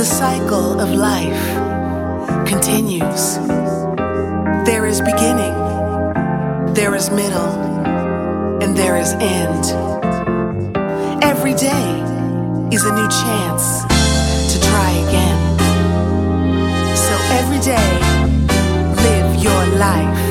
The cycle of life continues. There is beginning, there is middle, and there is end. Every day is a new chance to try again. So every day, live your life.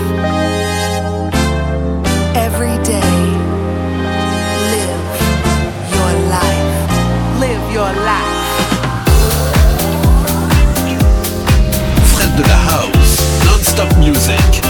Music.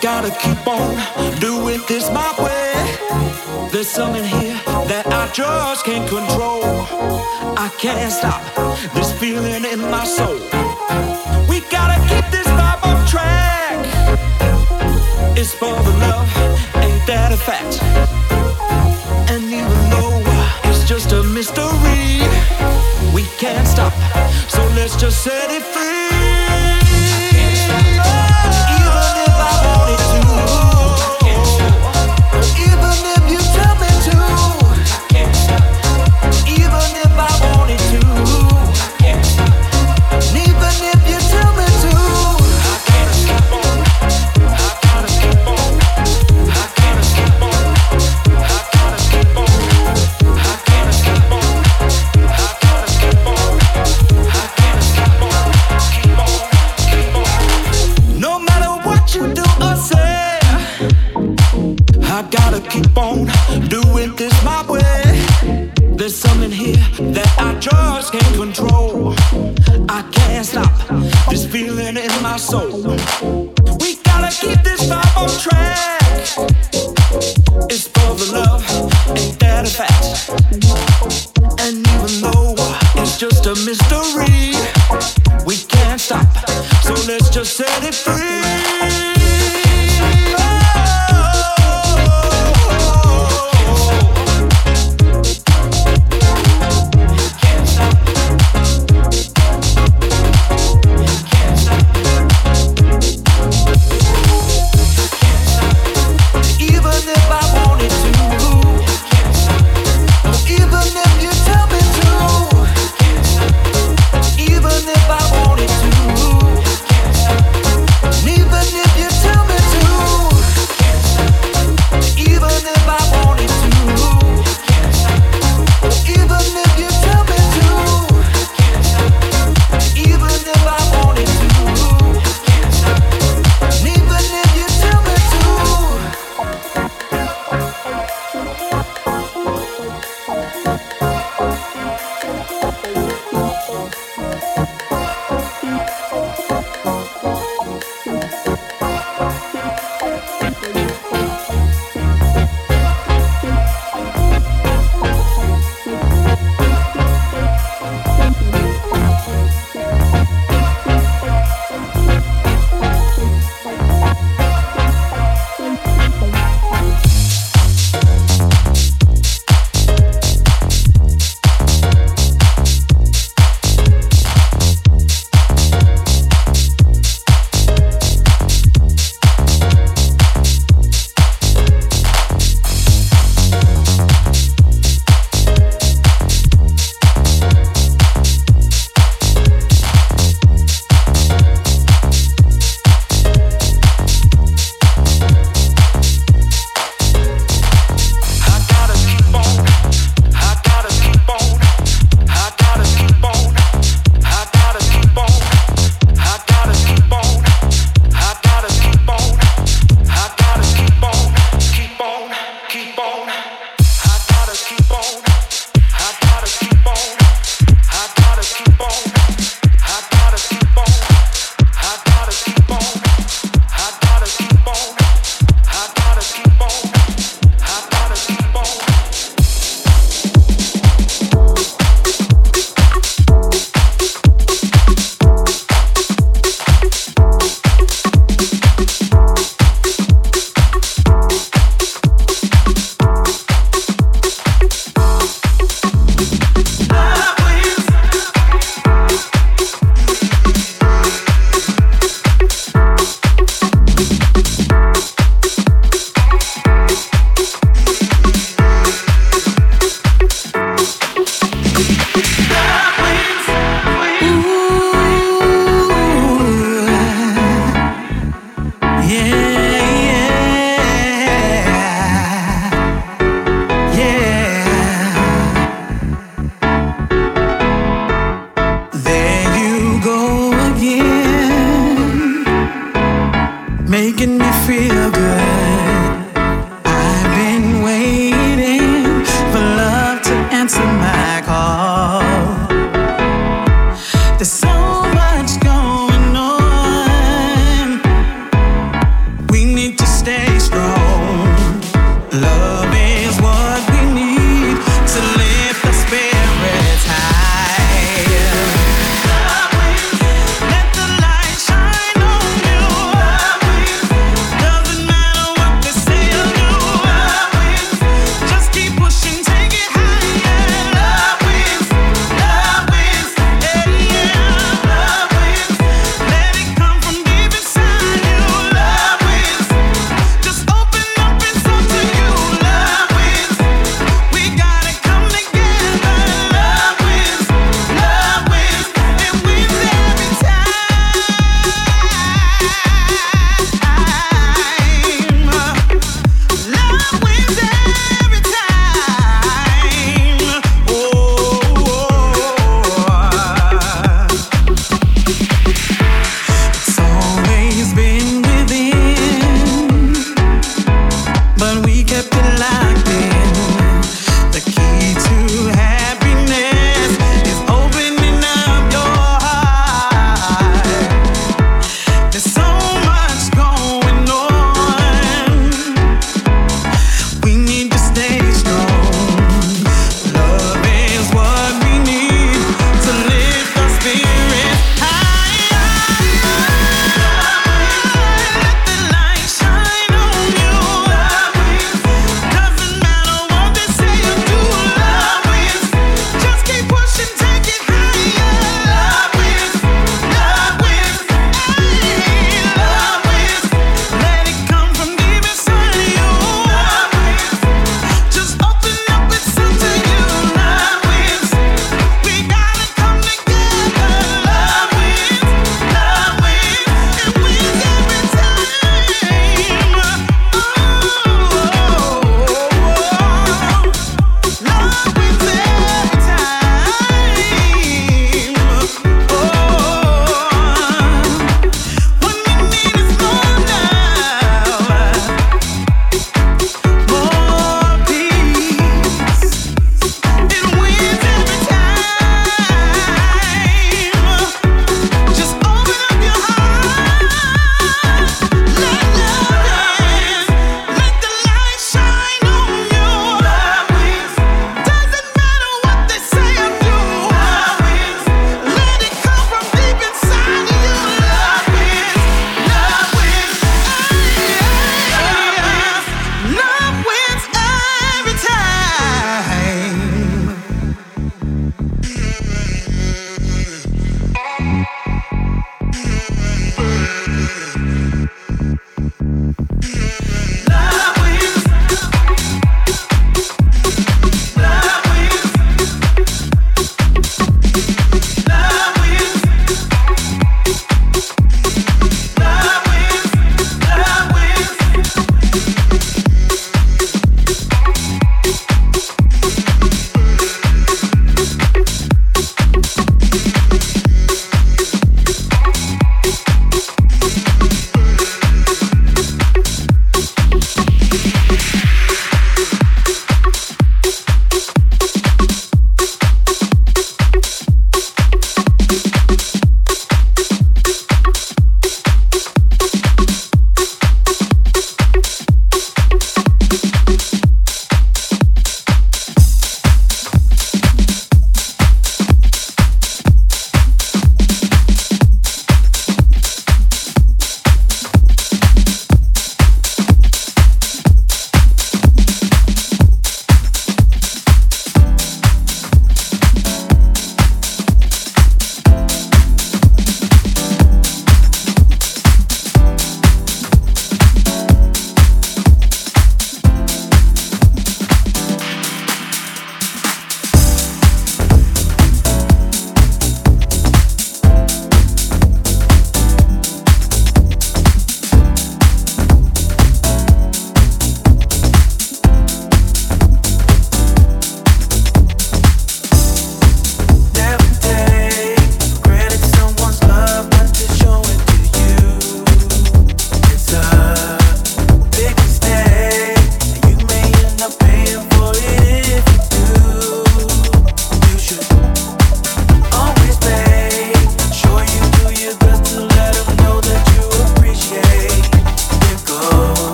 Gotta keep on doing this my way. There's something here that I just can't control. I can't stop this feeling in my soul. We gotta keep this vibe on track. It's for the love, ain't that a fact? And even though it's just a mystery, we can't stop. So let's just set it free.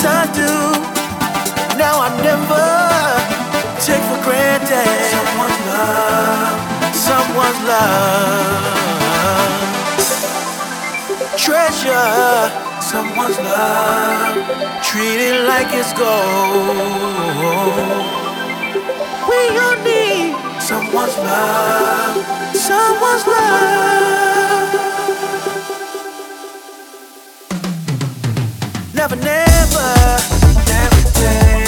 as I do. Now I never take for granted someone's love, someone's love. Treasure someone's love, treat it like it's gold. We all need someone's love, someone's love. never, never, never.